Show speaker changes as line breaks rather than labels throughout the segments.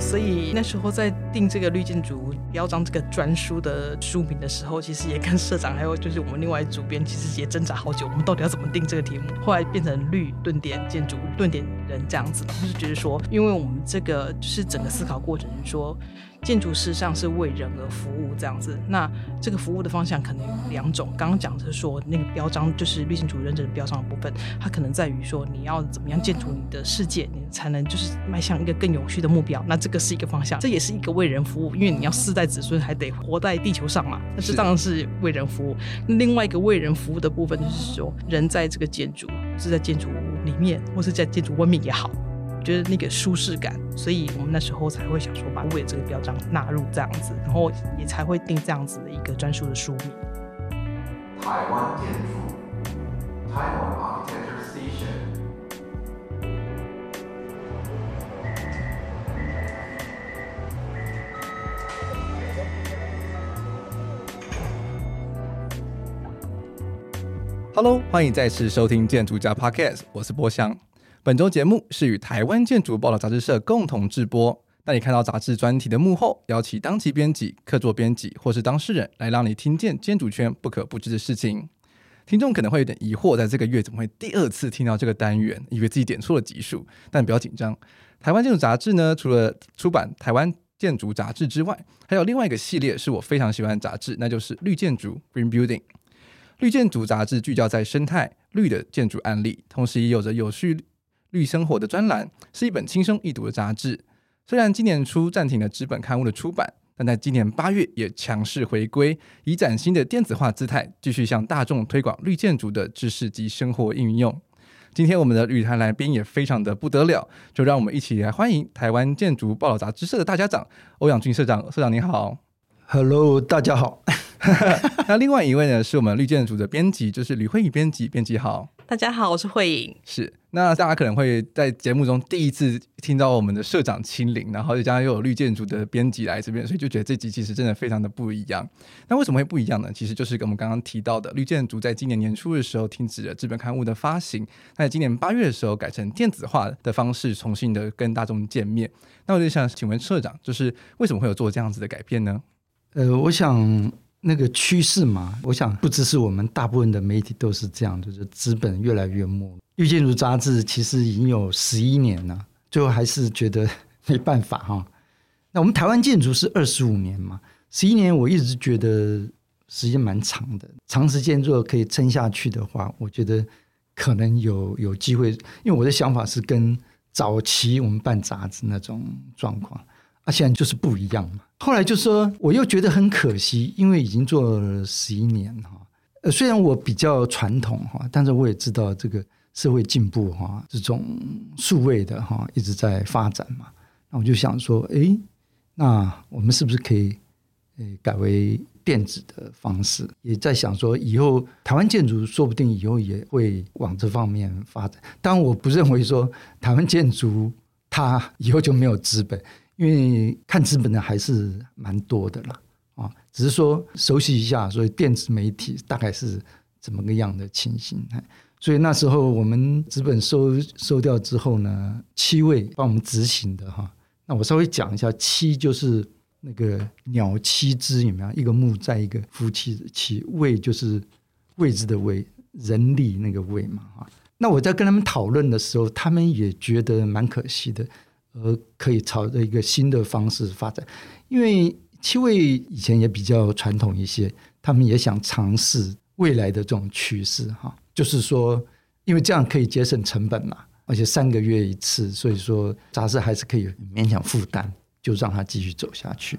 所以那时候在定这个绿建筑标章这个专书的书名的时候，其实也跟社长还有就是我们另外主编，其实也挣扎好久，我们到底要怎么定这个题目？后来变成绿顿点建筑顿点人这样子，就是觉得说，因为我们这个就是整个思考过程是说。建筑事实上是为人而服务这样子，那这个服务的方向可能有两种。刚刚讲的是说那个标章就是绿建筑认证标章的部分，它可能在于说你要怎么样建筑你的世界，你才能就是迈向一个更有序的目标。那这个是一个方向，这也是一个为人服务，因为你要世代子孙还得活在地球上嘛。那是当然是为人服务。另外一个为人服务的部分就是说，人在这个建筑是在建筑里面，或是在建筑外面也好。觉得那个舒适感，所以我们那时候才会想说把为这个标章纳入这样子，然后也才会定这样子的一个专属的书名。台湾建筑，台湾 Architecture Station。
Hello，欢迎再次收听建筑家 Podcast，我是波香。本周节目是与台湾建筑报道杂志社共同制播，带你看到杂志专题的幕后，邀请当期编辑、客座编辑或是当事人来让你听见建筑圈不可不知的事情。听众可能会有点疑惑，在这个月怎么会第二次听到这个单元，以为自己点错了集数，但不要紧张。台湾建筑杂志呢，除了出版台湾建筑杂志之外，还有另外一个系列是我非常喜欢的杂志，那就是绿建筑 （Green Building）。绿建筑杂志聚焦在生态绿的建筑案例，同时也有着有序。绿生活的专栏是一本轻松易读的杂志，虽然今年初暂停了纸本刊物的出版，但在今年八月也强势回归，以崭新的电子化姿态，继续向大众推广绿建筑的知识及生活应用。今天我们的旅台来宾也非常的不得了，就让我们一起来欢迎台湾建筑报道杂志社的大家长欧阳俊社长。社长您好
，Hello，大家好。
那另外一位呢，是我们绿建筑的编辑，就是吕慧颖编辑，编辑好。
大家好，我是慧颖。
是，那大家可能会在节目中第一次听到我们的社长亲临，然后再加上又有绿建筑的编辑来这边，所以就觉得这集其实真的非常的不一样。那为什么会不一样呢？其实就是跟我们刚刚提到的，绿建筑在今年年初的时候停止了纸本刊物的发行，那在今年八月的时候改成电子化的方式，重新的跟大众见面。那我就想请问社长，就是为什么会有做这样子的改变呢？
呃，我想。那个趋势嘛，我想不只是我们大部分的媒体都是这样，就是资本越来越没。绿建筑杂志其实已经有十一年了，最后还是觉得没办法哈。那我们台湾建筑是二十五年嘛，十一年我一直觉得时间蛮长的，长时间如果可以撑下去的话，我觉得可能有有机会。因为我的想法是跟早期我们办杂志那种状况。啊，现在就是不一样嘛。后来就说，我又觉得很可惜，因为已经做了十一年哈。呃，虽然我比较传统哈，但是我也知道这个社会进步哈，这种数位的哈一直在发展嘛。那我就想说，哎，那我们是不是可以诶改为电子的方式？也在想说，以后台湾建筑说不定以后也会往这方面发展。但，我不认为说台湾建筑它以后就没有资本。因为看资本的还是蛮多的啦，啊，只是说熟悉一下，所以电子媒体大概是怎么个样的情形？所以那时候我们资本收收掉之后呢，七位帮我们执行的哈，那我稍微讲一下，七就是那个鸟七只有没有？一个木在一个夫妻的七，位就是位置的位，人力那个位嘛哈。那我在跟他们讨论的时候，他们也觉得蛮可惜的。而可以朝着一个新的方式发展，因为七位以前也比较传统一些，他们也想尝试未来的这种趋势哈，就是说，因为这样可以节省成本嘛，而且三个月一次，所以说杂志还是可以勉强负担，就让它继续走下去，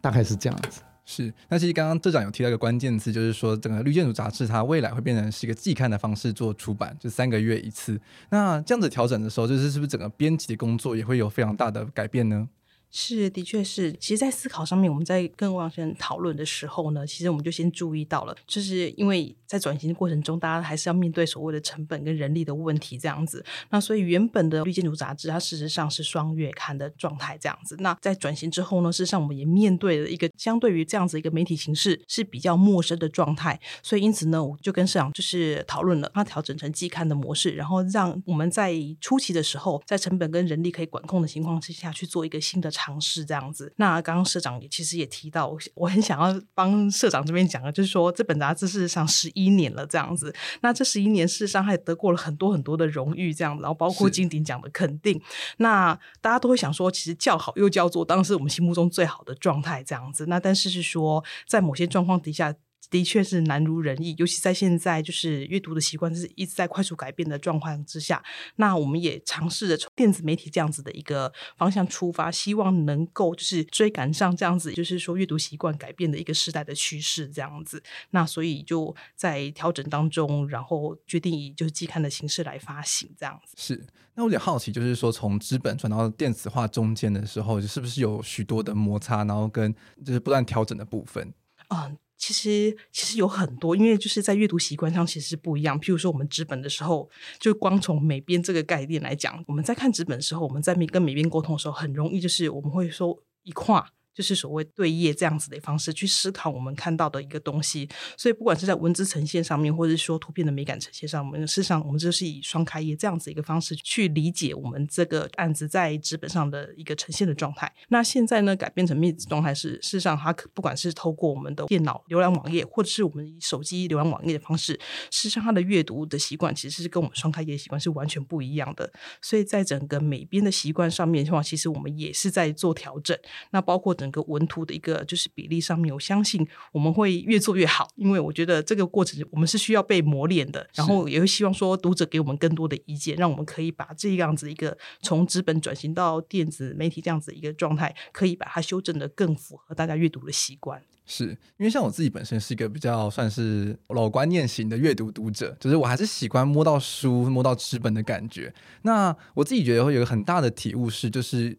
大概是这样子。
是，那其实刚刚社长有提到一个关键词，就是说整个绿建筑杂志它未来会变成是一个季刊的方式做出版，就三个月一次。那这样子调整的时候，就是是不是整个编辑的工作也会有非常大的改变呢？
是，的确是。其实，在思考上面，我们在跟王先生讨论的时候呢，其实我们就先注意到了，就是因为在转型的过程中，大家还是要面对所谓的成本跟人力的问题，这样子。那所以，原本的绿建筑杂志，它事实上是双月刊的状态，这样子。那在转型之后呢，事实上我们也面对了一个相对于这样子一个媒体形式是比较陌生的状态。所以，因此呢，我就跟社长就是讨论了，它调整成季刊的模式，然后让我们在初期的时候，在成本跟人力可以管控的情况之下去做一个新的。尝试这样子。那刚刚社长也其实也提到，我很想要帮社长这边讲的，就是说这本杂志事实上十一年了这样子。那这十一年事实上还得过了很多很多的荣誉这样子，然后包括金鼎奖的肯定。那大家都会想说，其实叫好又叫做，当然是我们心目中最好的状态这样子。那但是是说，在某些状况底下。的确是难如人意，尤其在现在就是阅读的习惯是一直在快速改变的状况之下。那我们也尝试着从电子媒体这样子的一个方向出发，希望能够就是追赶上这样子，就是说阅读习惯改变的一个时代的趋势这样子。那所以就在调整当中，然后决定以就是季刊的形式来发行这样子。
是，那我有点好奇，就是说从纸本转到电子化中间的时候，是不是有许多的摩擦，然后跟就是不断调整的部分？
嗯。其实其实有很多，因为就是在阅读习惯上其实是不一样。譬如说，我们纸本的时候，就光从美编这个概念来讲，我们在看纸本的时候，我们在跟美编沟通的时候，很容易就是我们会说一跨。就是所谓对页这样子的方式去思考我们看到的一个东西，所以不管是在文字呈现上面，或者是说图片的美感呈现上，我们事实上我们就是以双开页这样子一个方式去理解我们这个案子在纸本上的一个呈现的状态。那现在呢，改变成电子状态是，事实上它不管是透过我们的电脑浏览网页，或者是我们以手机浏览网页的方式，事实上它的阅读的习惯其实是跟我们双开页的习惯是完全不一样的。所以在整个美编的习惯上面的话，其实我们也是在做调整。那包括整个文图的一个就是比例上面，我相信我们会越做越好，因为我觉得这个过程我们是需要被磨练的，然后也会希望说读者给我们更多的意见，让我们可以把这样子一个从纸本转型到电子媒体这样子一个状态，可以把它修正的更符合大家阅读的习惯。
是因为像我自己本身是一个比较算是老观念型的阅读读者，就是我还是喜欢摸到书、摸到纸本的感觉。那我自己觉得会有一个很大的体悟是，就是。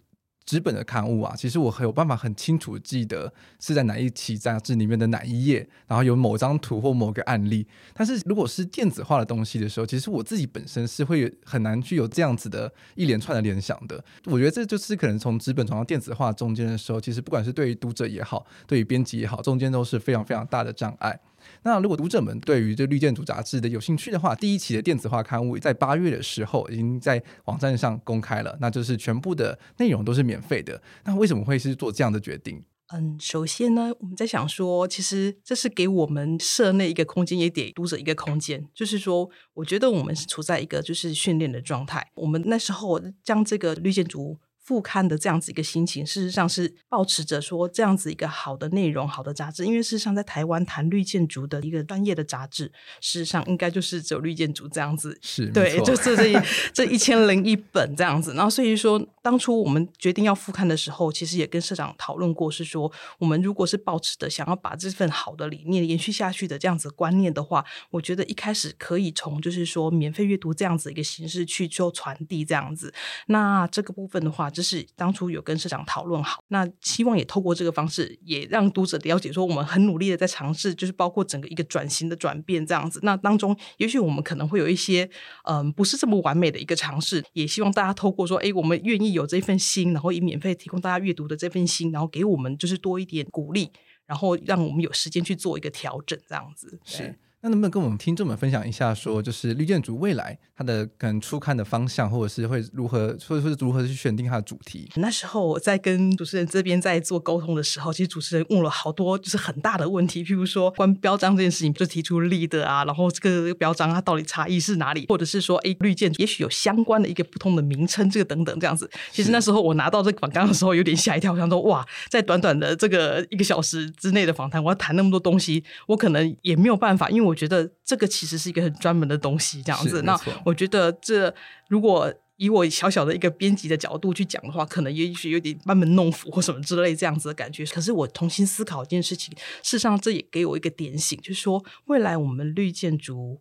纸本的刊物啊，其实我很有办法很清楚记得是在哪一期杂志里面的哪一页，然后有某张图或某个案例。但是如果是电子化的东西的时候，其实我自己本身是会很难去有这样子的一连串的联想的。我觉得这就是可能从纸本转到电子化中间的时候，其实不管是对于读者也好，对于编辑也好，中间都是非常非常大的障碍。那如果读者们对于这绿建筑杂志的有兴趣的话，第一期的电子化刊物在八月的时候已经在网站上公开了，那就是全部的内容都是免费的。那为什么会是做这样的决定？
嗯，首先呢，我们在想说，其实这是给我们社内一个空间，也给读者一个空间。就是说，我觉得我们是处在一个就是训练的状态。我们那时候将这个绿建筑。副刊的这样子一个心情，事实上是保持着说这样子一个好的内容、好的杂志。因为事实上，在台湾谈绿建筑的一个专业的杂志，事实上应该就是只有绿建筑这样子。
是，
对，就这这一这一千零一本这样子。然后，所以说当初我们决定要复刊的时候，其实也跟社长讨论过，是说我们如果是保持的想要把这份好的理念延续下去的这样子观念的话，我觉得一开始可以从就是说免费阅读这样子一个形式去做传递这样子。那这个部分的话，就是当初有跟社长讨论好，那希望也透过这个方式，也让读者了解说，我们很努力的在尝试，就是包括整个一个转型的转变这样子。那当中，也许我们可能会有一些嗯不是这么完美的一个尝试，也希望大家透过说，哎，我们愿意有这份心，然后以免费提供大家阅读的这份心，然后给我们就是多一点鼓励，然后让我们有时间去做一个调整这样子。
是。那能不能跟我们听众们分享一下，说就是绿建筑未来它的可能初看的方向，或者是会如何，或者是如何去选定它的主题？
那时候我在跟主持人这边在做沟通的时候，其实主持人问了好多就是很大的问题，譬如说关于标章这件事情，就提出 LEED 啊，然后这个标章它到底差异是哪里，或者是说，哎，绿建筑也许有相关的一个不同的名称，这个等等这样子。其实那时候我拿到这个访纲的时候，有点吓一跳，我想说哇，在短短的这个一个小时之内的访谈，我要谈那么多东西，我可能也没有办法，因为我觉得这个。其实是一个很专门的东西，这样子。那我觉得，这如果以我小小的一个编辑的角度去讲的话，可能也许有点班门弄斧或什么之类这样子的感觉。可是我重新思考一件事情，事实上这也给我一个点醒，就是说未来我们绿建筑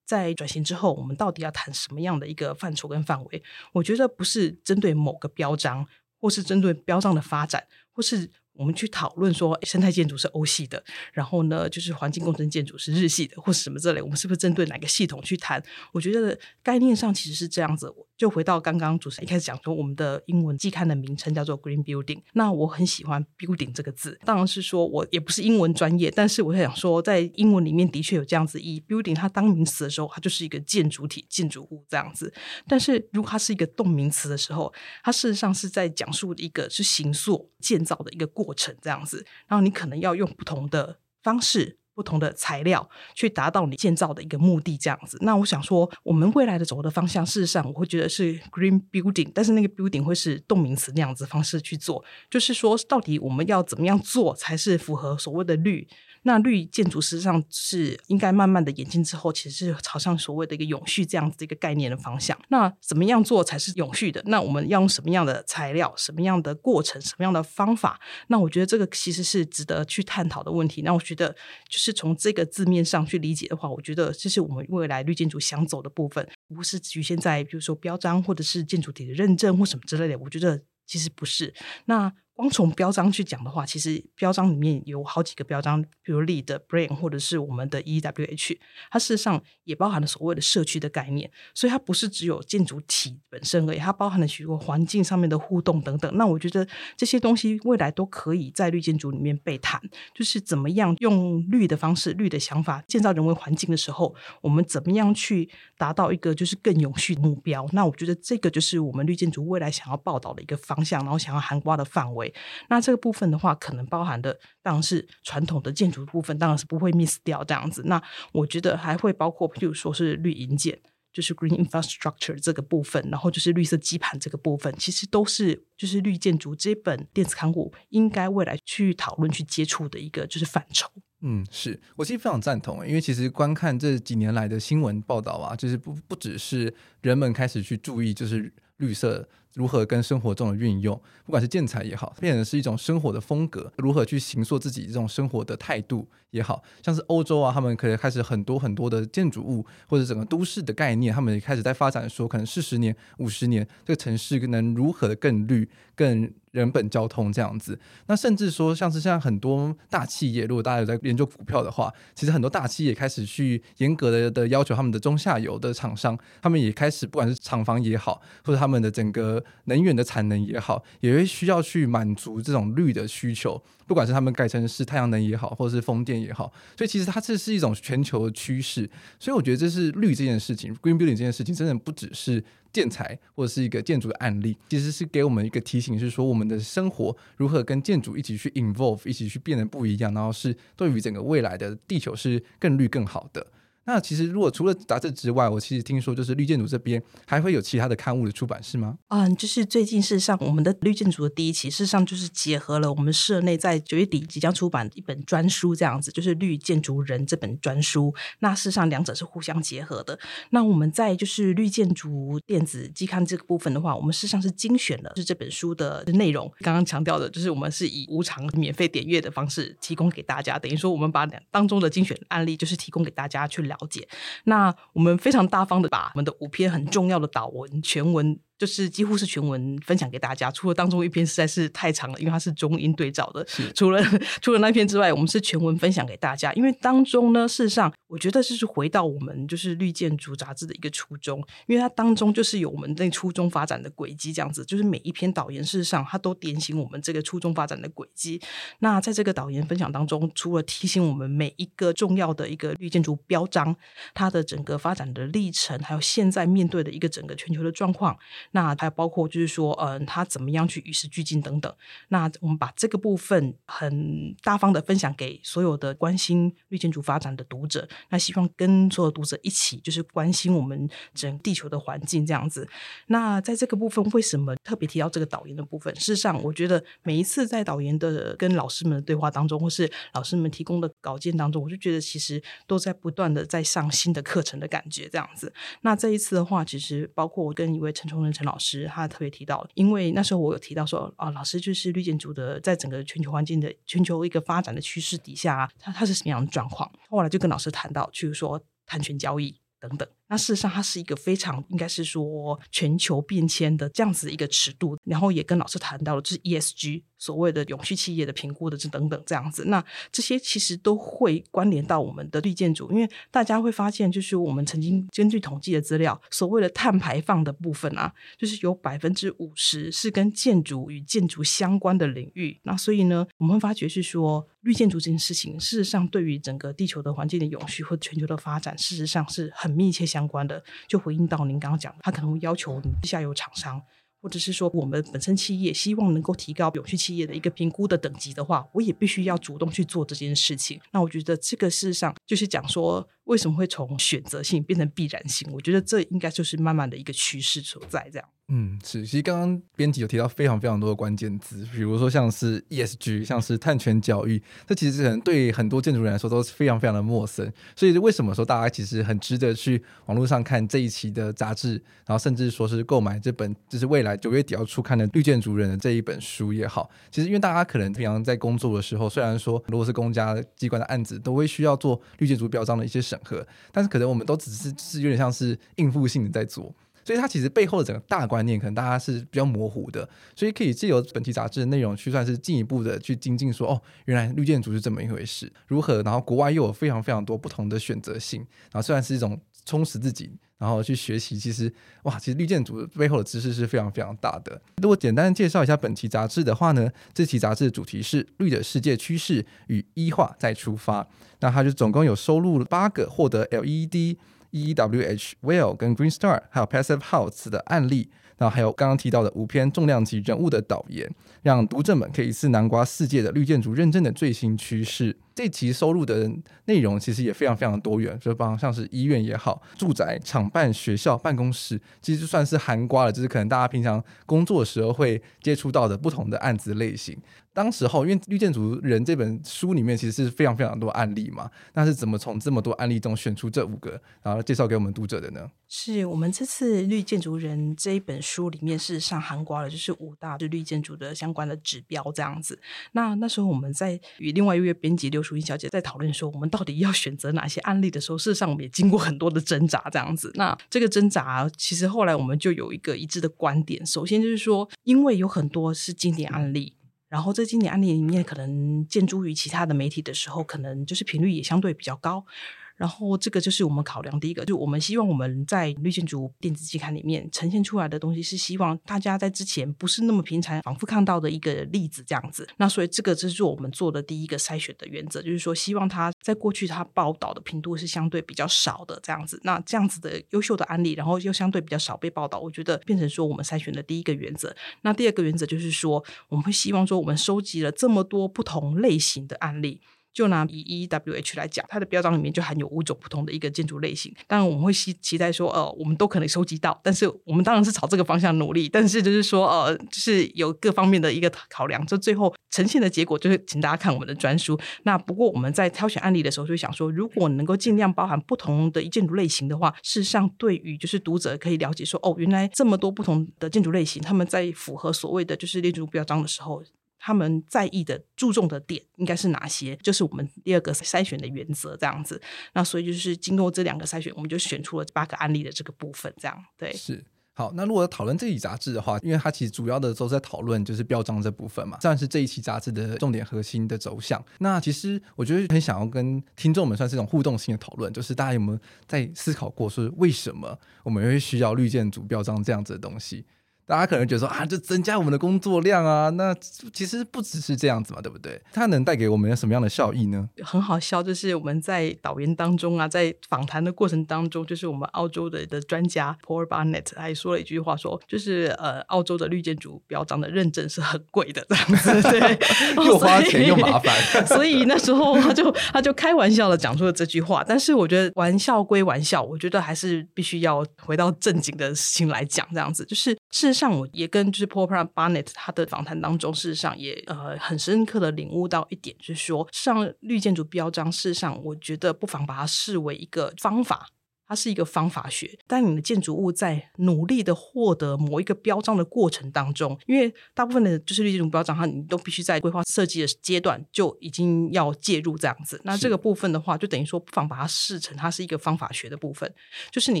在转型之后，我们到底要谈什么样的一个范畴跟范围？我觉得不是针对某个标章，或是针对标章的发展，或是。我们去讨论说，生态建筑是欧系的，然后呢，就是环境工程建筑是日系的，或是什么之类。我们是不是针对哪个系统去谈？我觉得概念上其实是这样子。就回到刚刚主持人一开始讲说，我们的英文季刊的名称叫做 Green Building。那我很喜欢 Building 这个字，当然是说我也不是英文专业，但是我想说，在英文里面的确有这样子意义。Building 它当名词的时候，它就是一个建筑体、建筑物这样子。但是如果它是一个动名词的时候，它事实上是在讲述一个是形塑、建造的一个过过程这样子。然后你可能要用不同的方式。不同的材料去达到你建造的一个目的，这样子。那我想说，我们未来的走的方向，事实上我会觉得是 green building，但是那个 building 会是动名词那样子方式去做，就是说，到底我们要怎么样做才是符合所谓的绿？那绿建筑实际上是应该慢慢的演进之后，其实是朝向所谓的一个永续这样子的一个概念的方向。那怎么样做才是永续的？那我们要用什么样的材料、什么样的过程、什么样的方法？那我觉得这个其实是值得去探讨的问题。那我觉得就是从这个字面上去理解的话，我觉得这是我们未来绿建筑想走的部分，不是局限在比如说标章或者是建筑体的认证或什么之类的。我觉得其实不是。那光从标章去讲的话，其实标章里面有好几个标章，比如 Lead、Brain 或者是我们的 EWH，它事实上也包含了所谓的社区的概念，所以它不是只有建筑体本身而已，它包含了许多环境上面的互动等等。那我觉得这些东西未来都可以在绿建筑里面被谈，就是怎么样用绿的方式、绿的想法建造人为环境的时候，我们怎么样去达到一个就是更永续的目标。那我觉得这个就是我们绿建筑未来想要报道的一个方向，然后想要涵盖的范围。那这个部分的话，可能包含的当然是传统的建筑部分，当然是不会 miss 掉这样子。那我觉得还会包括，譬如说是绿营建，就是 green infrastructure 这个部分，然后就是绿色基盘这个部分，其实都是就是绿建筑这本电子刊物应该未来去讨论、去接触的一个就是范畴。
嗯，是我其实非常赞同，因为其实观看这几年来的新闻报道啊，就是不不只是人们开始去注意，就是绿色。如何跟生活中的运用，不管是建材也好，变成是一种生活的风格；如何去形塑自己这种生活的态度也好，像是欧洲啊，他们可以开始很多很多的建筑物或者整个都市的概念，他们也开始在发展说，可能四十年、五十年，这个城市能如何的更绿、更人本交通这样子。那甚至说，像是现在很多大企业，如果大家有在研究股票的话，其实很多大企业开始去严格的的要求他们的中下游的厂商，他们也开始不管是厂房也好，或者他们的整个能源的产能也好，也会需要去满足这种绿的需求，不管是他们改成是太阳能也好，或者是风电也好，所以其实它这是一种全球的趋势。所以我觉得这是绿这件事情，green building 这件事情，真的不只是建材或者是一个建筑的案例，其实是给我们一个提醒，是说我们的生活如何跟建筑一起去 involve，一起去变得不一样，然后是对于整个未来的地球是更绿更好的。那其实，如果除了杂志之外，我其实听说就是绿建筑这边还会有其他的刊物的出版，是吗？
嗯，就是最近事实上，我们的绿建筑的第一期，事实上就是结合了我们社内在九月底即将出版一本专书，这样子，就是《绿建筑人》这本专书。那事实上，两者是互相结合的。那我们在就是绿建筑电子季刊这个部分的话，我们事实上是精选了是这本书的内容。刚刚强调的就是我们是以无偿免费点阅的方式提供给大家，等于说我们把两当中的精选案例就是提供给大家去了了解。那我们非常大方的把我们的五篇很重要的导文全文。就是几乎是全文分享给大家，除了当中一篇实在是太长了，因为它是中英对照的。除了除了那篇之外，我们是全文分享给大家。因为当中呢，事实上我觉得这是回到我们就是绿建筑杂志的一个初衷，因为它当中就是有我们那初衷发展的轨迹，这样子，就是每一篇导言事实上它都点醒我们这个初衷发展的轨迹。那在这个导言分享当中，除了提醒我们每一个重要的一个绿建筑标章，它的整个发展的历程，还有现在面对的一个整个全球的状况。那还有包括就是说，嗯，他怎么样去与时俱进等等。那我们把这个部分很大方的分享给所有的关心绿建筑发展的读者。那希望跟所有读者一起，就是关心我们整地球的环境这样子。那在这个部分，为什么特别提到这个导言的部分？事实上，我觉得每一次在导言的跟老师们的对话当中，或是老师们提供的稿件当中，我就觉得其实都在不断的在上新的课程的感觉这样子。那这一次的话，其实包括我跟一位陈崇仁陈老师。他特别提到，因为那时候我有提到说，啊，老师就是绿建筑的，在整个全球环境的全球一个发展的趋势底下，他他是什么样的状况？后来就跟老师谈到，譬如说碳权交易等等，那事实上，它是一个非常应该是说全球变迁的这样子一个尺度，然后也跟老师谈到了，就是 ESG 所谓的永续企业的评估的这等等这样子。那这些其实都会关联到我们的绿建筑，因为大家会发现，就是我们曾经根据统计的资料，所谓的碳排放的部分啊，就是有百分之五十是跟建筑与建筑相关的领域。那所以呢，我们会发觉是说。绿建筑这件事情，事实上对于整个地球的环境的永续或全球的发展，事实上是很密切相关的。就回应到您刚刚讲他，可能会要求你下游厂商，或者是说我们本身企业希望能够提高永续企业的一个评估的等级的话，我也必须要主动去做这件事情。那我觉得这个事实上就是讲说，为什么会从选择性变成必然性？我觉得这应该就是慢慢的一个趋势所在，这样。
嗯，是。其实刚刚编辑有提到非常非常多的关键字，比如说像是 ESG，像是碳权教育，这其实可能对很多建筑人来说都是非常非常的陌生。所以为什么说大家其实很值得去网络上看这一期的杂志，然后甚至说是购买这本就是未来九月底要出刊的《绿建筑人》的这一本书也好。其实因为大家可能平常在工作的时候，虽然说如果是公家机关的案子，都会需要做绿建筑表彰的一些事审核，但是可能我们都只是是有点像是应付性的在做。所以它其实背后的整个大观念，可能大家是比较模糊的，所以可以借由本期杂志的内容去算是进一步的去精进，说哦，原来绿建筑是这么一回事，如何？然后国外又有非常非常多不同的选择性，然后虽然是一种充实自己，然后去学习，其实哇，其实绿建筑背后的知识是非常非常大的。如果简单介绍一下本期杂志的话呢，这期杂志的主题是“绿的世界趋势与一化再出发”，那它就总共有收录了八个获得 LED。EWH、Well 跟 Green Star，还有 Passive House 的案例，然后还有刚刚提到的五篇重量级人物的导言，让读者们可以一次囊括世界的绿建筑认证的最新趋势。这期收录的内容其实也非常非常多元，就包括像是医院也好，住宅、厂办、学校、办公室，其实就算是含瓜了，就是可能大家平常工作的时候会接触到的不同的案子类型。当时候，因为《绿建筑人》这本书里面其实是非常非常多案例嘛，那是怎么从这么多案例中选出这五个，然后介绍给我们读者的呢？
是我们这次《绿建筑人》这一本书里面，事实上涵盖了就是五大就绿建筑的相关的指标这样子。那那时候我们在与另外一位编辑刘淑英小姐在讨论说，我们到底要选择哪些案例的时候，事实上我们也经过很多的挣扎这样子。那这个挣扎，其实后来我们就有一个一致的观点，首先就是说，因为有很多是经典案例。然后在经典案例里面，可能建筑于其他的媒体的时候，可能就是频率也相对比较高。然后这个就是我们考量第一个，就我们希望我们在绿建筑电子期刊里面呈现出来的东西，是希望大家在之前不是那么平常反复看到的一个例子这样子。那所以这个就是我们做的第一个筛选的原则，就是说希望他在过去他报道的频度是相对比较少的这样子。那这样子的优秀的案例，然后又相对比较少被报道，我觉得变成说我们筛选的第一个原则。那第二个原则就是说，我们会希望说我们收集了这么多不同类型的案例。就拿以 EWH 来讲，它的标章里面就含有五种不同的一个建筑类型。当然，我们会期期待说，呃，我们都可能收集到。但是，我们当然是朝这个方向努力。但是，就是说，呃，就是有各方面的一个考量。就最后呈现的结果，就是请大家看我们的专书。那不过，我们在挑选案例的时候，就想说，如果能够尽量包含不同的一建筑类型的话，事实上，对于就是读者可以了解说，哦，原来这么多不同的建筑类型，他们在符合所谓的就是建筑标章的时候。他们在意的、注重的点应该是哪些？就是我们第二个筛选的原则，这样子。那所以就是经过这两个筛选，我们就选出了八个案例的这个部分，这样对。
是好。那如果讨论这一期杂志的话，因为它其实主要的都在讨论就是标章这部分嘛，算是这一期杂志的重点核心的走向。那其实我觉得很想要跟听众们算是一种互动性的讨论，就是大家有没有在思考过，说为什么我们会需要绿建筑标章这样子的东西？大家可能觉得说啊，这增加我们的工作量啊，那其实不只是这样子嘛，对不对？它能带给我们什么样的效益呢？
很好笑，就是我们在导言当中啊，在访谈的过程当中，就是我们澳洲的的专家 Paul Barnett 还说了一句话说，说就是呃，澳洲的绿建筑标章的认证是很贵的，这样子，对，
又花钱又麻烦。
所以那时候他就他就开玩笑的讲出了这句话，但是我觉得玩笑归玩笑，我觉得还是必须要回到正经的事情来讲，这样子就是。事实上，我也跟就是 Paul Barnett 他的访谈当中，事实上也呃很深刻的领悟到一点，就是说，上绿建筑标章，事实上我觉得不妨把它视为一个方法，它是一个方法学。当你的建筑物在努力的获得某一个标章的过程当中，因为大部分的就是绿建筑标章，它你都必须在规划设计的阶段就已经要介入这样子。那这个部分的话，就等于说不妨把它视成它是一个方法学的部分，就是你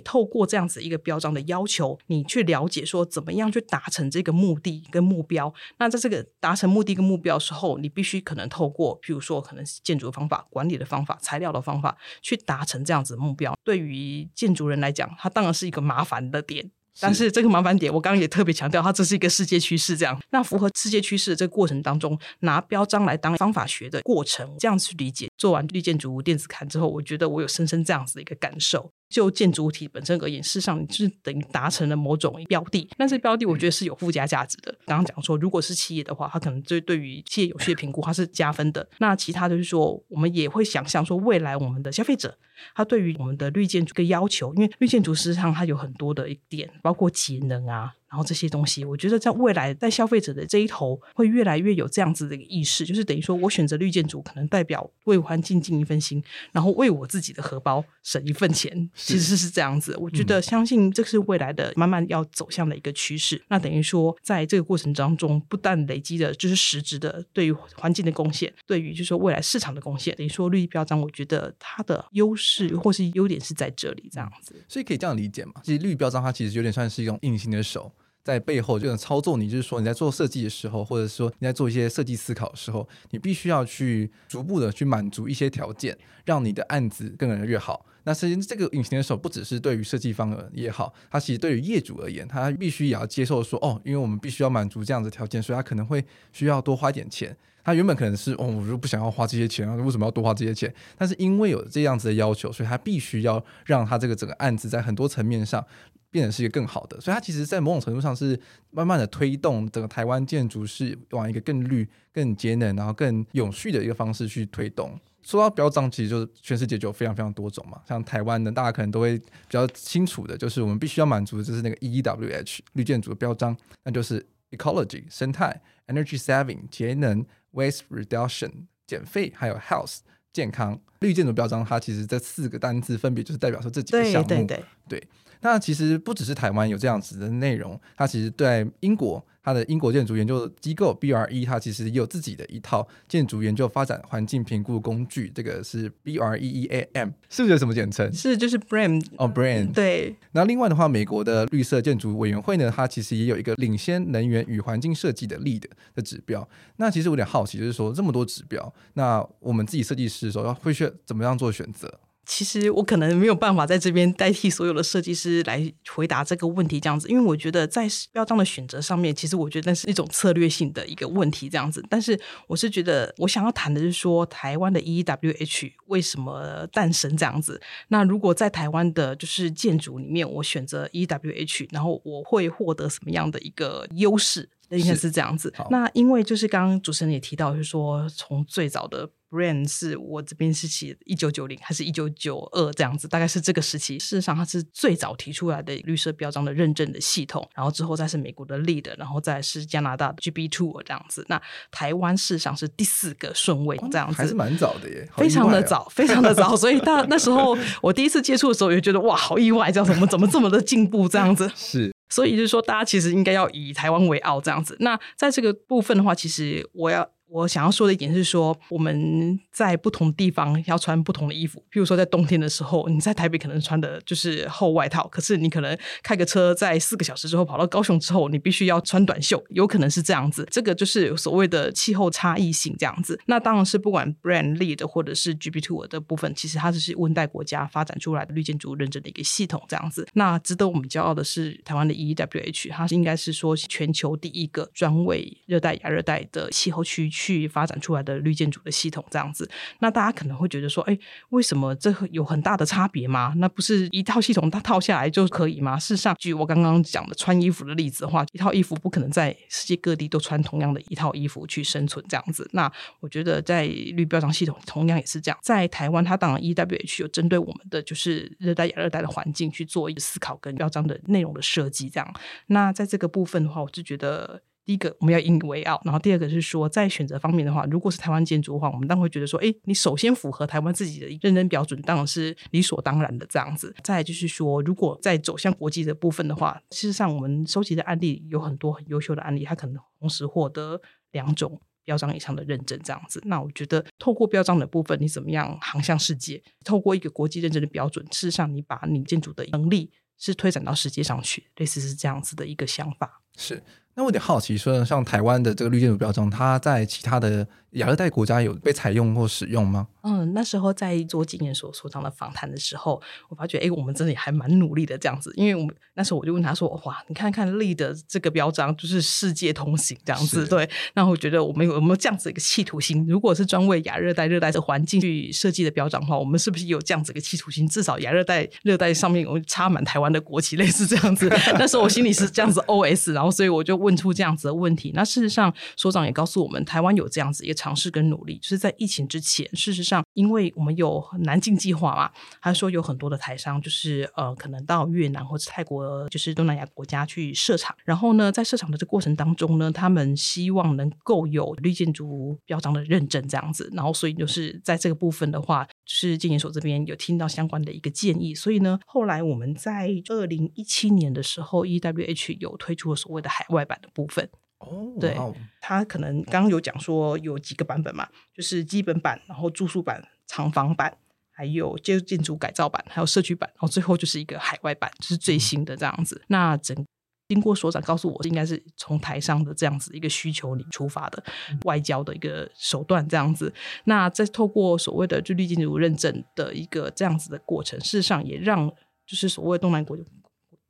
透过这样子一个标章的要求，你去了解说怎么样去达成这个目的跟目标。那在这个达成目的跟目标的时候，你必须可能透过，譬如说可能是建筑的方法、管理的方法、材料的方法，去达成这样子的目标。对于建筑人来讲，它当然是一个麻烦的点。但是这个麻烦点，我刚刚也特别强调，它这是一个世界趋势。这样，那符合世界趋势的这个过程当中，拿标章来当方法学的过程，这样去理解。做完绿建筑电子刊之后，我觉得我有深深这样子的一个感受。就建筑物体本身而言，事实上就是等于达成了某种标的，但是标的我觉得是有附加价值的。刚刚讲说，如果是企业的话，它可能就对于企业有序的评估，它是加分的。那其他就是说，我们也会想象说，未来我们的消费者，他对于我们的绿建筑的要求，因为绿建筑事实上它有很多的一点，包括节能啊。然后这些东西，我觉得在未来，在消费者的这一头，会越来越有这样子的一个意识，就是等于说我选择绿建筑，可能代表为环境尽一份心，然后为我自己的荷包省一份钱，其实是这样子。我觉得相信这是未来的慢慢要走向的一个趋势。那等于说，在这个过程当中，不但累积的就是实质的对于环境的贡献，对于就是说未来市场的贡献，等于说绿标章，我觉得它的优势或是优点是在这里这样子。
所以可以这样理解嘛？其实绿标章它其实有点算是一种硬性的手。在背后就能操作你，就是说你在做设计的时候，或者说你在做一些设计思考的时候，你必须要去逐步的去满足一些条件，让你的案子更来越好。那实际这个隐形的手不只是对于设计方也好，它其实对于业主而言，他必须也要接受说，哦，因为我们必须要满足这样的条件，所以他可能会需要多花点钱。他原本可能是，哦，我就不想要花这些钱啊，为什么要多花这些钱？但是因为有这样子的要求，所以他必须要让他这个整个案子在很多层面上。变成是一个更好的，所以它其实，在某种程度上是慢慢的推动整个台湾建筑是往一个更绿、更节能，然后更永续的一个方式去推动。说到标章，其实就是全世界就有非常非常多种嘛，像台湾的，大家可能都会比较清楚的，就是我们必须要满足的就是那个 EWH 绿建筑的标章，那就是 ecology 生态、energy saving 节能、waste reduction 减废，还有 health 健康。绿建筑标章它其实这四个单字分别就是代表说这几个项目，对对对。对那其实不只是台湾有这样子的内容，它其实在英国，它的英国建筑研究机构 BRE，它其实也有自己的一套建筑研究发展环境评估工具，这个是 BREEAM，是不是有什么简称？
是，就是 BREEAM
哦，BREEAM
对。
那另外的话，美国的绿色建筑委员会呢，它其实也有一个领先能源与环境设计的 LEED 的指标。那其实我有点好奇，就是说这么多指标，那我们自己设计师的时候要会选怎么样做选择？
其实我可能没有办法在这边代替所有的设计师来回答这个问题，这样子，因为我觉得在标章的选择上面，其实我觉得那是一种策略性的一个问题，这样子。但是我是觉得，我想要谈的是说，台湾的 EWH 为什么诞生这样子？那如果在台湾的就是建筑里面，我选择 EWH，然后我会获得什么样的一个优势？应该是这样子。那因为就是刚刚主持人也提到，就是说从最早的。BREEAM 是我这边是起一九九零还是一九九二这样子，大概是这个时期。事实上，它是最早提出来的绿色标章的认证的系统，然后之后再是美国的 LEED，然后再是加拿大的 GB Two 这样子。那台湾事实上是第四个顺位这样子，
还是蛮早的耶，
非常的早，非常的早。所以大那时候 我第一次接触的时候，也觉得哇，好意外，这样子我们怎么这么的进步这样子？
是，
所以就是说，大家其实应该要以台湾为傲这样子。那在这个部分的话，其实我要。我想要说的一点是说，我们在不同地方要穿不同的衣服。譬如说，在冬天的时候，你在台北可能穿的就是厚外套，可是你可能开个车在四个小时之后跑到高雄之后，你必须要穿短袖，有可能是这样子。这个就是所谓的气候差异性这样子。那当然是不管 brand lead 或者是 GB Two 的部分，其实它只是温带国家发展出来的绿建筑认证的一个系统这样子。那值得我们骄傲的是，台湾的 EWH，它是应该是说全球第一个专为热带亚热带的气候区域。去发展出来的绿建筑的系统这样子，那大家可能会觉得说，哎，为什么这有很大的差别吗？那不是一套系统它套下来就可以吗？事实上，举我刚刚讲的穿衣服的例子的话，一套衣服不可能在世界各地都穿同样的一套衣服去生存这样子。那我觉得在绿标章系统同样也是这样，在台湾它当然 EWH 有针对我们的就是热带亚热带的环境去做一个思考跟标章的内容的设计这样。那在这个部分的话，我就觉得。第一个我们要引以为傲，然后第二个是说，在选择方面的话，如果是台湾建筑的话，我们当然会觉得说，哎，你首先符合台湾自己的认证标准，当然是理所当然的这样子。再就是说，如果在走向国际的部分的话，事实上我们收集的案例有很多很优秀的案例，它可能同时获得两种标章以上的认证这样子。那我觉得，透过标章的部分，你怎么样航向世界？透过一个国际认证的标准，事实上你把你建筑的能力是推展到世界上去，类似是这样子的一个想法。
是。那我有点好奇，说像台湾的这个绿建筑标章，它在其他的亚热带国家有被采用或使用吗？
嗯，那时候在做经验所所长的访谈的时候，我发觉，哎，我们真的也还蛮努力的这样子。因为我们那时候我就问他说，哇，你看看 LEED 的这个标章，就是世界通行这样子。对，那我觉得我们有没有这样子一个企图心？如果是专为亚热带、热带的环境去设计的标章的话，我们是不是有这样子一个企图心？至少亚热带、热带上面我们插满台湾的国旗，类似这样子。那时候我心里是这样子 OS，然后所以我就。问出这样子的问题，那事实上所长也告诉我们，台湾有这样子一个尝试跟努力，就是在疫情之前，事实上，因为我们有南进计划嘛，他说有很多的台商就是呃，可能到越南或者泰国，就是东南亚国家去设厂，然后呢，在设厂的这过程当中呢，他们希望能够有绿建筑标章的认证这样子，然后所以就是在这个部分的话，是建研所这边有听到相关的一个建议，所以呢，后来我们在二零一七年的时候，EWH 有推出了所谓的海外版的部分。哦，对，他可能刚刚有讲说有几个版本嘛，就是基本版，然后住宿版、厂房版，还有建建筑改造版，还有社区版，然后最后就是一个海外版，就是最新的这样子。嗯、那整经过所长告诉我，应该是从台上的这样子一个需求里出发的外交的一个手段这样子。那再透过所谓的就绿建筑认证的一个这样子的过程，事实上也让就是所谓东南国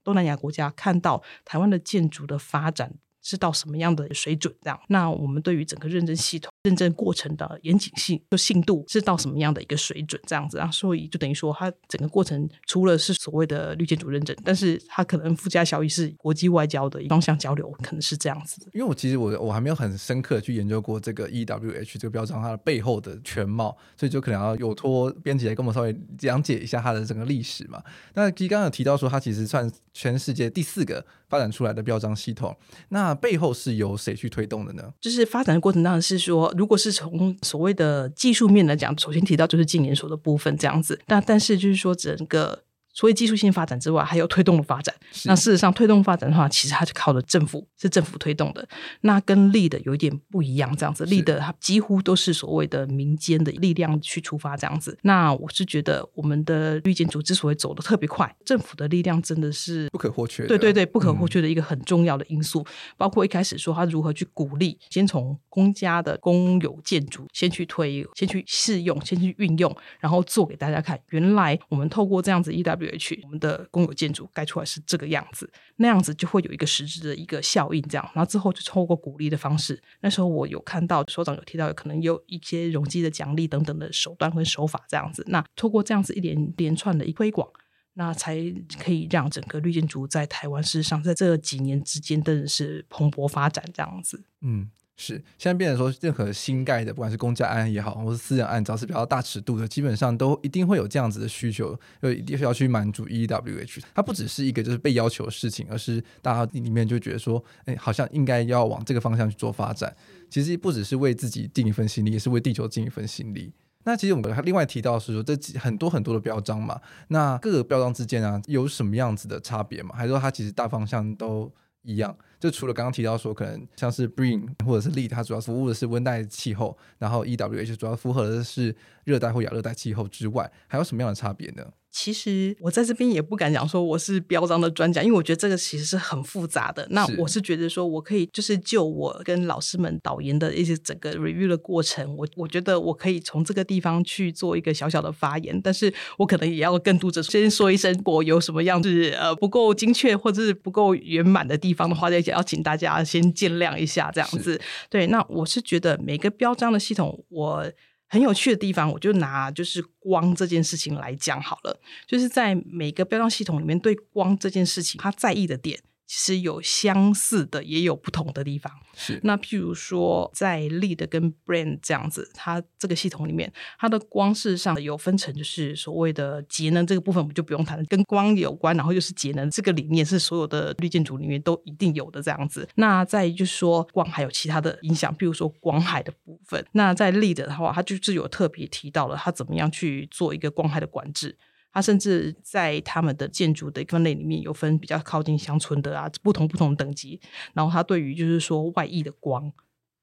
东南亚国家看到台湾的建筑的发展。是到什么样的水准？这样，那我们对于整个认证系统、认证过程的严谨性、就信度是到什么样的一个水准？这样子啊，所以就等于说，它整个过程除了是所谓的绿建筑认证，但是它可能附加效益是国际外交的双向交流，可能是这样子。
因为我其实我我还没有很深刻去研究过这个 EWH 这个标章它的背后的全貌，所以就可能要有托编辑来跟我们稍微讲解一下它的整个历史嘛。那其实刚刚有提到说，它其实算全世界第四个发展出来的标章系统，那背后是由谁去推动的呢？
就是发展的过程当然是说，如果是从所谓的技术面来讲，首先提到就是建研所的部分这样子。但但是就是说整个。除了技术性发展之外，还有推动的发展。那事实上，推动发展的话，其实它是靠的政府，是政府推动的。那跟 LEED 有一点不一样，这样子，LEED 它几乎都是所谓的民间的力量去出发这样子。那我是觉得，我们的绿建筑之所以走得特别快，政府的力量真的是
不可或缺。
对对对，不可或缺的一个很重要的因素。嗯、包括一开始说他如何去鼓励，先从公家的公有建筑先去推，先去试用，先去运用，然后做给大家看。原来我们透过这样子 EW。我们的公有建筑盖出来是这个样子，那样子就会有一个实质的一个效应，这样，然后之后就透过鼓励的方式。那时候我有看到所长有提到，可能有一些容积的奖励等等的手段跟手法，这样子。那透过这样子一连连串的一推广，那才可以让整个绿建筑在台湾事实上在这几年之间真的是蓬勃发展，这样子。嗯。
是，现在变成说，任何新盖的，不管是公家案也好，或是私人案，只要是比较大尺度的，基本上都一定会有这样子的需求，就一定要去满足 EWH。它不只是一个就是被要求的事情，而是大家里面就觉得说，哎，好像应该要往这个方向去做发展。其实不只是为自己尽一份心力，也是为地球尽一份心力。那其实我们还另外提到是说，这几很多很多的标章嘛，那各个标章之间啊，有什么样子的差别吗？还是说它其实大方向都一样？就除了刚刚提到说，可能像是 Bring 或者是 Lead，它主要服务的是温带气候，然后 EWH 主要符合的是热带或亚热带气候之外，还有什么样的差别呢？
其实我在这边也不敢讲说我是标章的专家，因为我觉得这个其实是很复杂的。那我是觉得说我可以就是就我跟老师们导研的一些整个 review 的过程，我我觉得我可以从这个地方去做一个小小的发言，但是我可能也要跟读者先说一声，如果有什么样子呃不够精确或者是不够圆满的地方的话，再要请大家先见谅一下这样子。对，那我是觉得每个标章的系统我。很有趣的地方，我就拿就是光这件事情来讲好了。就是在每个标章系统里面，对光这件事情，他在意的点其实有相似的，也有不同的地方。
是，
那譬如说，在 Lead 跟 brand 这样子，它这个系统里面，它的光事实上有分成，就是所谓的节能这个部分，我们就不用谈了，跟光有关，然后又是节能这个理念是所有的绿建筑里面都一定有的这样子。那再就是说，光还有其他的影响，譬如说光海的部分。那在 Lead 的话，它就是有特别提到了它怎么样去做一个光害的管制。它甚至在他们的建筑的分类里面有分比较靠近乡村的啊，不同不同等级。然后它对于就是说外溢的光，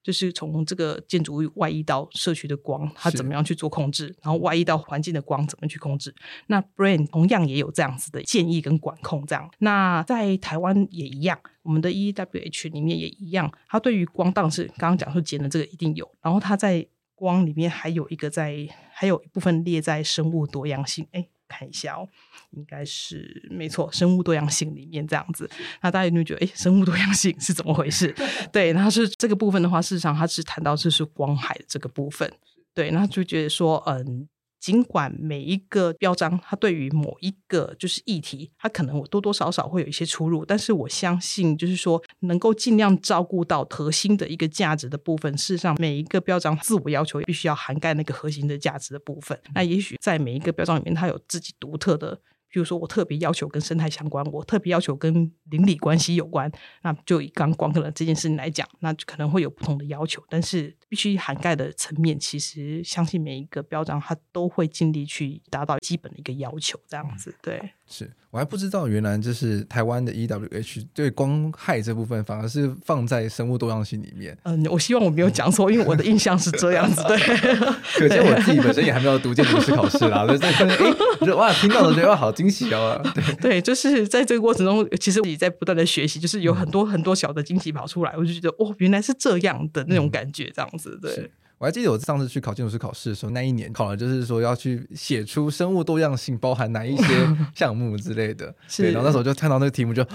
就是从这个建筑物外溢到社区的光，它怎么样去做控制？然后外溢到环境的光怎么去控制？那 Brain 同样也有这样子的建议跟管控。这样，那在台湾也一样，我们的 EEWH 里面也一样。它对于光当然是刚刚讲说节能这个一定有，然后它在光里面还有一个在还有一部分列在生物多样性。哎。看一下哦，应该是没错，生物多样性里面这样子，那大家有没有觉得，哎，生物多样性是怎么回事？对，然后是这个部分的话，事实上它是谈到这是光海这个部分，对，那就觉得说，嗯。尽管每一个标章，它对于某一个就是议题，它可能我多多少少会有一些出入，但是我相信，就是说能够尽量照顾到核心的一个价值的部分。事实上，每一个标章自我要求必须要涵盖那个核心的价值的部分。那也许在每一个标章里面，它有自己独特的。比如说，我特别要求跟生态相关，我特别要求跟邻里关系有关，那就以刚光可能这件事情来讲，那就可能会有不同的要求，但是必须涵盖的层面，其实相信每一个标章它都会尽力去达到基本的一个要求，这样子，对。
是我还不知道，原来就是台湾的 EWH 对光害这部分反而是放在生物多样性里面。
嗯，我希望我没有讲错，因为我的印象是这样子。对，
可见我自己本身也还没有读建筑师考试啦。对对对，哎，哇，听到了觉得哇，好惊喜哦。对
对，就是在这个过程中，其实自己在不断的学习，就是有很多很多小的惊喜跑出来，我就觉得哦，原来是这样的那种感觉，这样子。对。
我还记得我上次去考建筑师考试的时候，那一年考了就是说要去写出生物多样性包含哪一些 项目之类的。是对，然后那时候就看到那个题目就，就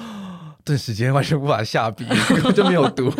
顿时间完全无法下笔，根 本就没有读。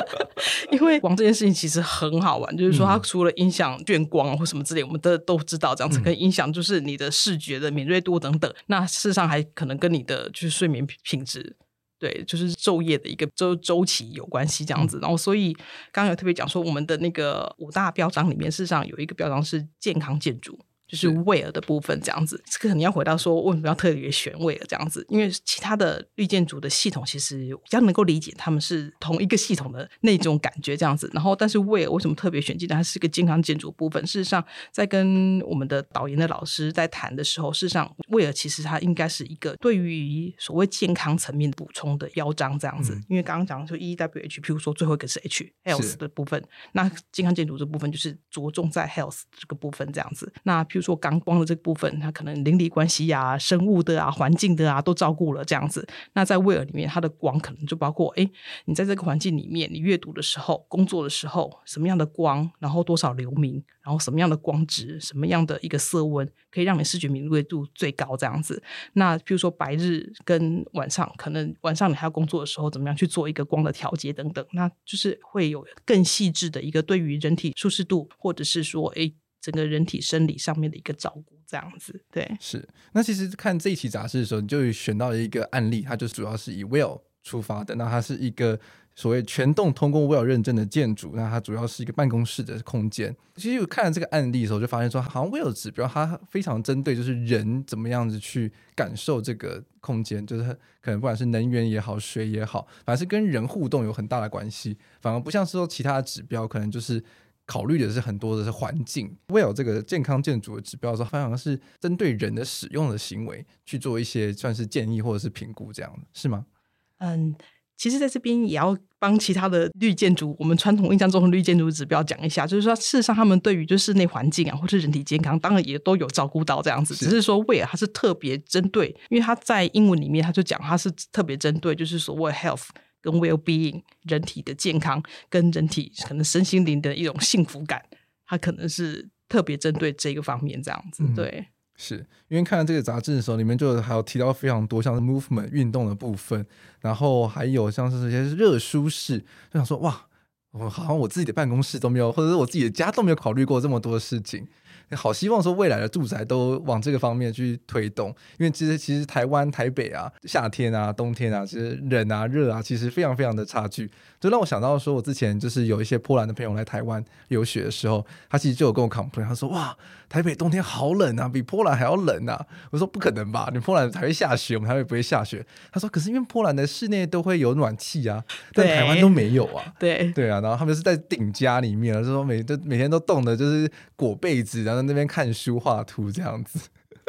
因为光这件事情其实很好玩，就是说它除了音响眩光或什么之类，我们都都知道这样子，可以影响就是你的视觉的敏锐度等等。那事实上还可能跟你的就是睡眠品质。对，就是昼夜的一个周周期有关系这样子，然后所以刚刚有特别讲说，我们的那个五大标章里面，事实上有一个标章是健康建筑。就是 WELL 的部分这样子，这个肯定要回到说为什么要特别选 WELL 这样子，因为其他的绿建筑的系统其实比较能够理解他们是同一个系统的那种感觉这样子。然后，但是 WELL 为什么特别选进来？它是一个健康建筑部分。事实上，在跟我们的导研的老师在谈的时候，事实上 WELL 其实它应该是一个对于所谓健康层面补充的腰章这样子。嗯、因为刚刚讲说 EWH，譬如说最后一个是 H Health 的部分，那健康建筑这部分就是着重在 Health 这个部分这样子。那譬如说刚光的这个部分，它可能邻里关系呀、啊、生物的啊、环境的啊，都照顾了这样子。那在威尔里面，它的光可能就包括：哎，你在这个环境里面，你阅读的时候、工作的时候，什么样的光，然后多少流明，然后什么样的光质，什么样的一个色温，可以让你视觉敏锐度最高这样子。那譬如说白日跟晚上，可能晚上你还要工作的时候，怎么样去做一个光的调节等等，那就是会有更细致的一个对于人体舒适度，或者是说，哎。整个人体生理上面的一个照顾，这样子，对，
是。那其实看这一期杂志的时候，你就选到了一个案例，它就主要是以 WELL 出发的。那它是一个所谓全栋通过 WELL 认证的建筑，那它主要是一个办公室的空间。其实我看了这个案例的时候，就发现说，好像 WELL 指标它非常针对，就是人怎么样子去感受这个空间，就是可能不管是能源也好，水也好，反正是跟人互动有很大的关系。反而不像是说其他的指标，可能就是。考虑的是很多的是环境，WELL 这个健康建筑的指标的时候，反而是针对人的使用的行为去做一些算是建议或者是评估，这样是吗？
嗯，其实在这边也要帮其他的绿建筑，我们传统印象中的绿建筑指标讲一下，就是说事实上他们对于就室内环境啊，或是人体健康，当然也都有照顾到这样子，是只是说 WELL 它是特别针对，因为它在英文里面他就讲它是特别针对，就是所谓 health。跟 well-being 人体的健康，跟人体可能身心灵的一种幸福感，它可能是特别针对这个方面这样子。对，嗯、
是因为看了这个杂志的时候，里面就还有提到非常多像是 movement 运动的部分，然后还有像是这些热舒适，就想说哇，我好像我自己的办公室都没有，或者是我自己的家都没有考虑过这么多事情。好希望说未来的住宅都往这个方面去推动，因为其实其实台湾台北啊，夏天啊、冬天啊，其实冷啊、热啊，其实非常非常的差距。就让我想到说，我之前就是有一些波兰的朋友来台湾游学的时候，他其实就有跟我 complain，他说：“哇，台北冬天好冷啊，比波兰还要冷啊。”我说：“不可能吧？你波兰才会下雪，我们台北不会下雪。”他说：“可是因为波兰的室内都会有暖气啊，但台湾都没有啊。”
对
对啊，然后他们是在顶家里面，就说每都每天都冻的，就是裹被子，然后在那边看书画图这样子。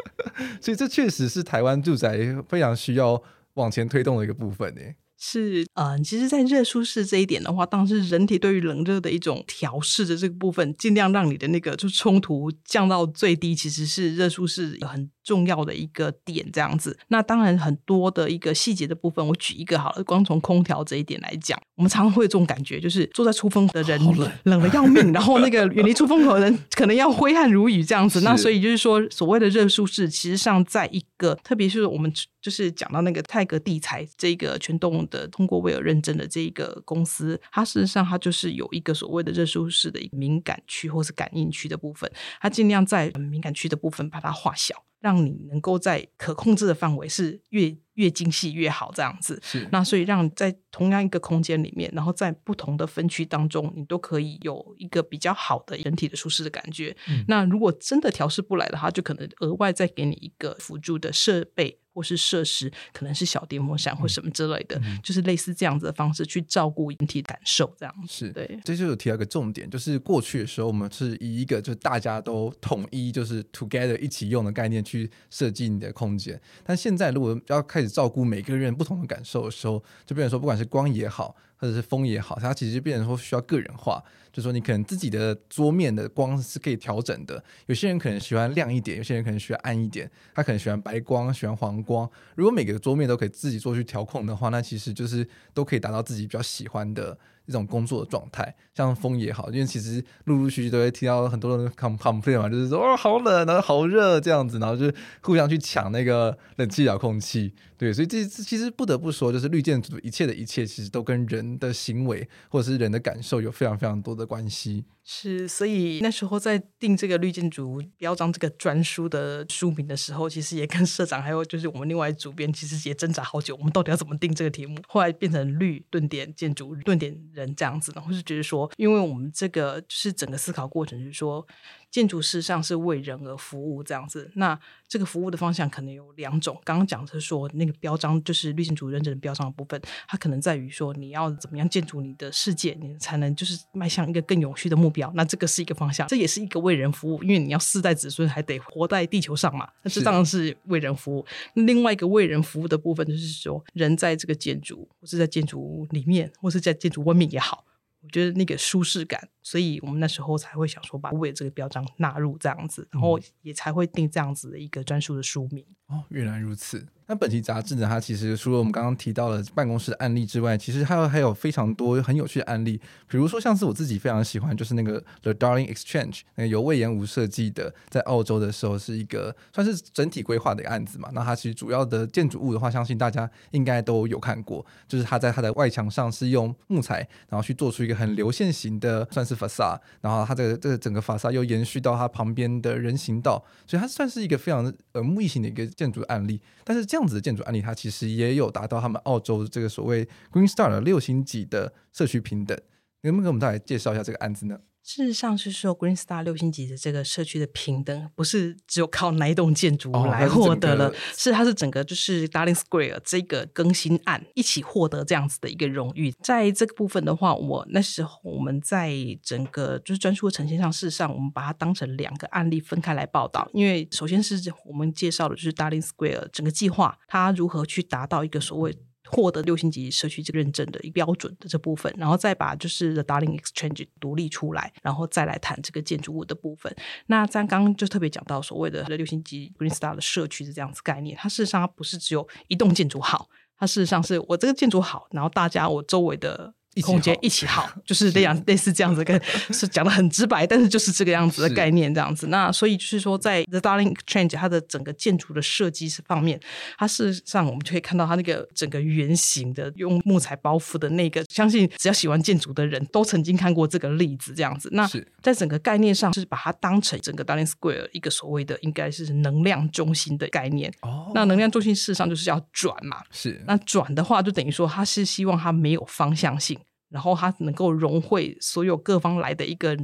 所以这确实是台湾住宅非常需要往前推动的一个部分呢。
是，嗯，其实，在热舒适这一点的话，当然是人体对于冷热的一种调试的这个部分，尽量让你的那个就冲突降到最低，其实是热舒适很重要的一个点，这样子。那当然很多的一个细节的部分，我举一个好了，光从空调这一点来讲，我们常常会有这种感觉，就是坐在出风口的人冷，冷的要命，然后那个远离出风口的人可能要挥汗如雨这样子。那所以就是说，所谓的热舒适，其实上在一个，特别是我们就是讲到那个泰格地材这个全动的通过威尔认证的这一个公司，它事实上它就是有一个所谓的热舒适的一个敏感区或是感应区的部分，它尽量在敏感区的部分把它化小。让你能够在可控制的范围是越越精细越好，这样子。
是。
那所以让在同样一个空间里面，然后在不同的分区当中，你都可以有一个比较好的人体的舒适的感觉。嗯。那如果真的调试不来的话，就可能额外再给你一个辅助的设备。或是设施，可能是小电风扇或什么之类的，嗯、就是类似这样子的方式去照顾人体感受，这样
是
对。
这就有提到一个重点，就是过去的时候，我们是以一个就是大家都统一，就是 together 一起用的概念去设计你的空间。但现在如果要开始照顾每个人不同的感受的时候，就变成说，不管是光也好，或者是风也好，它其实变成说需要个人化。就说，你可能自己的桌面的光是可以调整的。有些人可能喜欢亮一点，有些人可能喜欢暗一点。他可能喜欢白光，喜欢黄光。如果每个桌面都可以自己做去调控的话，那其实就是都可以达到自己比较喜欢的一种工作的状态。像风也好，因为其实陆陆续续都会听到很多人 complain 嘛，就是说哦好冷，然后好热这样子，然后就互相去抢那个冷气遥控器。对，所以这其实不得不说，就是绿建筑一切的一切，其实都跟人的行为或者是人的感受有非常非常多的关系。
是，所以那时候在定这个绿建筑标章这个专书的书名的时候，其实也跟社长还有就是我们另外主编，其实也挣扎好久，我们到底要怎么定这个题目？后来变成绿顿点建筑顿点人这样子，然后就觉得说，因为我们这个就是整个思考过程，是说。建筑事实上是为人而服务这样子，那这个服务的方向可能有两种。刚刚讲的是说，那个标章就是绿建筑认证的标章的部分，它可能在于说你要怎么样建筑你的世界，你才能就是迈向一个更永续的目标。那这个是一个方向，这也是一个为人服务，因为你要世代子孙还得活在地球上嘛。那这当然是为人服务。另外一个为人服务的部分就是说，人在这个建筑或是在建筑物里面，或是在建筑外面也好，我觉得那个舒适感。所以我们那时候才会想说，把尾这个标章纳入这样子，然后也才会定这样子的一个专属的书名。
哦，原来如此。那本期杂志呢，它其实除了我们刚刚提到的办公室的案例之外，其实还有还有非常多很有趣的案例。比如说，像是我自己非常喜欢，就是那个 The Darling Exchange，那个由魏延吾设计的，在澳洲的时候是一个算是整体规划的一个案子嘛。那它其实主要的建筑物的话，相信大家应该都有看过，就是它在它的外墙上是用木材，然后去做出一个很流线型的，算是。法萨，然后它这个这个整个法萨又延续到它旁边的人行道，所以它算是一个非常耳目一新的一个建筑案例。但是这样子的建筑案例，它其实也有达到他们澳洲这个所谓 Green Star 的六星级的社区平等。能不能给我们再来介绍一下这个案子呢？
事实上是说，Green Star 六星级的这个社区的平等，不是只有靠哪一栋建筑物来获得了，哦、是它是整个就是 Darling Square 这个更新案一起获得这样子的一个荣誉。在这个部分的话，我那时候我们在整个就是专书的呈现上，事实上我们把它当成两个案例分开来报道，因为首先是我们介绍的就是 Darling Square 整个计划，它如何去达到一个所谓。获得六星级社区这个认证的一标准的这部分，然后再把就是 The Darling Exchange 独立出来，然后再来谈这个建筑物的部分。那咱刚刚就特别讲到所谓的六星级 Green Star 的社区是这样子概念，它事实上它不是只有一栋建筑好，它事实上是我这个建筑好，然后大家我周围的。空间一起好，就是这样类似这样子，跟是讲的很直白，但是就是这个样子的概念这样子。那所以就是说，在 The Darling Exchange 它的整个建筑的设计是方面，它事实上我们就可以看到它那个整个圆形的用木材包覆的那个，相信只要喜欢建筑的人都曾经看过这个例子这样子。那在整个概念上，是把它当成整个 Darling Square 一个所谓的应该是能量中心的概念。哦，那能量中心事实上就是要转嘛。
是，
那转的话就等于说，它是希望它没有方向性。然后它能够融汇所有各方来的一个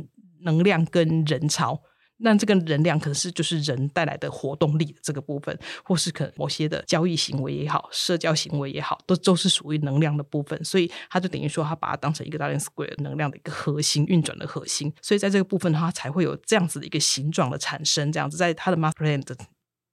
能量跟人潮，那这个能量可能是就是人带来的活动力的这个部分，或是可能某些的交易行为也好，社交行为也好，都都是属于能量的部分。所以它就等于说，它把它当成一个大联 Square 能量的一个核心运转的核心。所以在这个部分，它才会有这样子的一个形状的产生，这样子在它的 Master Plan 的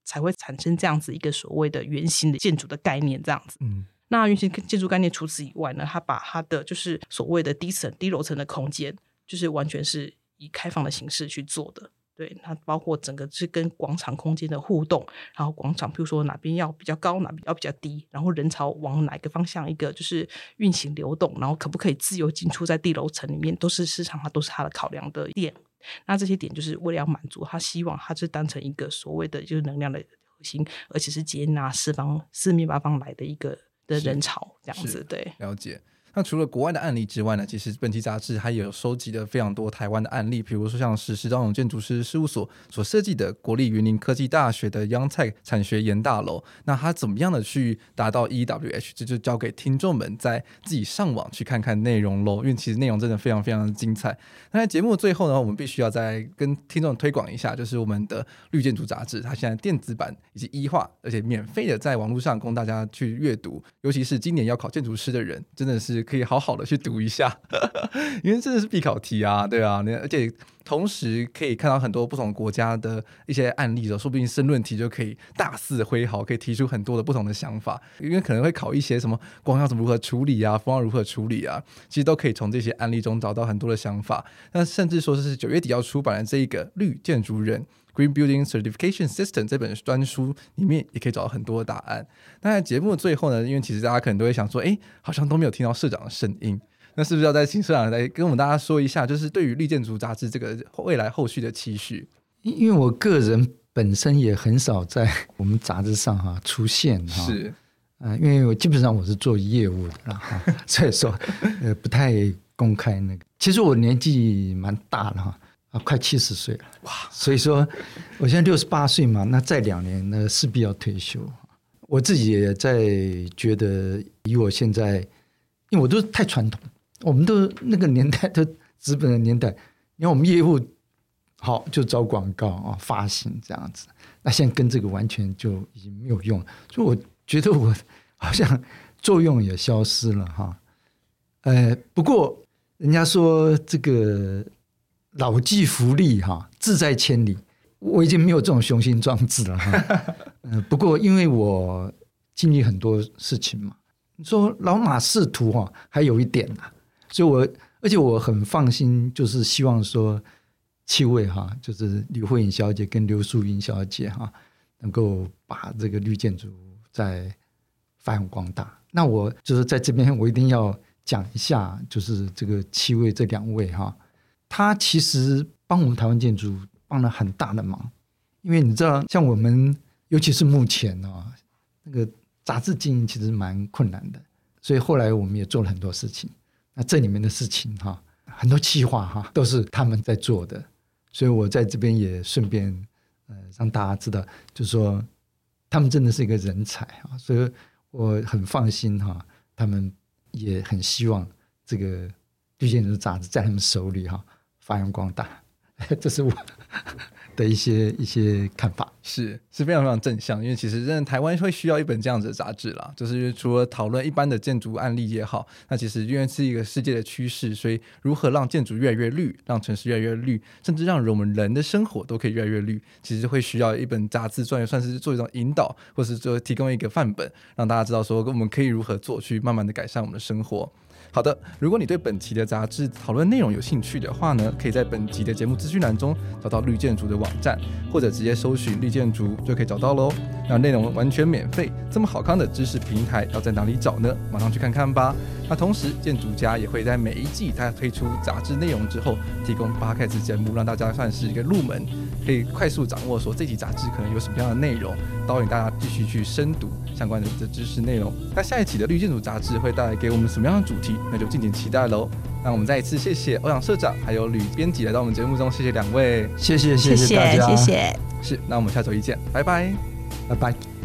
才会产生这样子一个所谓的圆形的建筑的概念，这样子。嗯。那运行建筑概念除此以外呢，它把它的就是所谓的低层、低楼层的空间，就是完全是以开放的形式去做的。对，它包括整个是跟广场空间的互动，然后广场，比如说哪边要比较高，哪边要比较低，然后人潮往哪个方向一个就是运行流动，然后可不可以自由进出在低楼层里面，都是市场它都是它的考量的点。那这些点就是为了要满足他希望它是当成一个所谓的就是能量的核心，而且是接纳四方四面八方来的一个。的人潮这样子，对，
了解。那除了国外的案例之外呢，其实本期杂志还有收集了非常多台湾的案例，比如说像是石章勇建筑师事务所所设计的国立云林科技大学的央菜产学研大楼。那它怎么样的去达到 EWH？这就交给听众们在自己上网去看看内容喽。因为其实内容真的非常非常的精彩。那在节目的最后呢，我们必须要再跟听众推广一下，就是我们的绿建筑杂志，它现在电子版以及 e 化，而且免费的在网络上供大家去阅读。尤其是今年要考建筑师的人，真的是。可以好好的去读一下，因为真的是必考题啊，对啊，而且同时可以看到很多不同国家的一些案例的，说不定申论题就可以大肆挥毫，可以提出很多的不同的想法，因为可能会考一些什么光要怎么如何处理啊，风要如何处理啊，其实都可以从这些案例中找到很多的想法。那甚至说是九月底要出版的这一个绿建筑人。Green Building Certification System 这本专书里面也可以找到很多的答案。那在节目的最后呢，因为其实大家可能都会想说，哎，好像都没有听到社长的声音，那是不是要再请社长来跟我们大家说一下，就是对于绿建筑杂志这个未来后续的期许？
因为我个人本身也很少在我们杂志上哈出现哈，是，啊、呃，因为我基本上我是做业务的哈，所以说呃不太公开那个。其实我年纪蛮大了哈。啊，快七十岁了哇！所以说，我现在六十八岁嘛，那再两年呢，势必要退休。我自己也在觉得，以我现在，因为我都太传统，我们都那个年代都资本的年代，你看我们业务好就找广告啊，发行这样子，那现在跟这个完全就已经没有用，所以我觉得我好像作用也消失了哈。呃，不过人家说这个。老骥伏枥，哈，志在千里。我已经没有这种雄心壮志了，哈。嗯，不过因为我经历很多事情嘛，你说老马仕途，哈，还有一点呐。所以我而且我很放心，就是希望说七位哈，就是吕慧颖小姐跟刘淑云小姐哈，能够把这个绿建筑再发扬光大。那我就是在这边，我一定要讲一下，就是这个七位这两位哈。他其实帮我们台湾建筑帮了很大的忙，因为你知道，像我们尤其是目前啊，那个杂志经营其实蛮困难的，所以后来我们也做了很多事情。那这里面的事情哈，很多企划哈都是他们在做的，所以我在这边也顺便呃让大家知道，就是说他们真的是一个人才啊，所以我很放心哈，他们也很希望这个绿建筑杂志在他们手里哈。发扬光大，这是我的一些一些看法，
是是非常非常正向。因为其实真的台湾会需要一本这样子的杂志啦，就是除了讨论一般的建筑案例也好，那其实因为是一个世界的趋势，所以如何让建筑越来越绿，让城市越来越绿，甚至让我们人的生活都可以越来越绿，其实会需要一本杂志，算算是做一种引导，或是说提供一个范本，让大家知道说我们可以如何做，去慢慢的改善我们的生活。好的，如果你对本期的杂志讨论内容有兴趣的话呢，可以在本集的节目资讯栏中找到绿建筑的网站，或者直接搜寻绿建筑就可以找到喽。那内容完全免费，这么好看的知识平台要在哪里找呢？马上去看看吧。那同时，建筑家也会在每一季他推出杂志内容之后，提供 Podcast 节目，让大家算是一个入门，可以快速掌握说这集杂志可能有什么样的内容，导引大家继续去深读相关的这知识内容。那下一期的绿建筑杂志会带来给我们什么样的主题？那就敬请期待喽。那我们再一次谢谢欧阳社长还有吕编辑来到我们节目中，谢谢两位，
谢谢谢谢大家，
谢谢。
是，那我们下周一见，拜拜。
拜拜。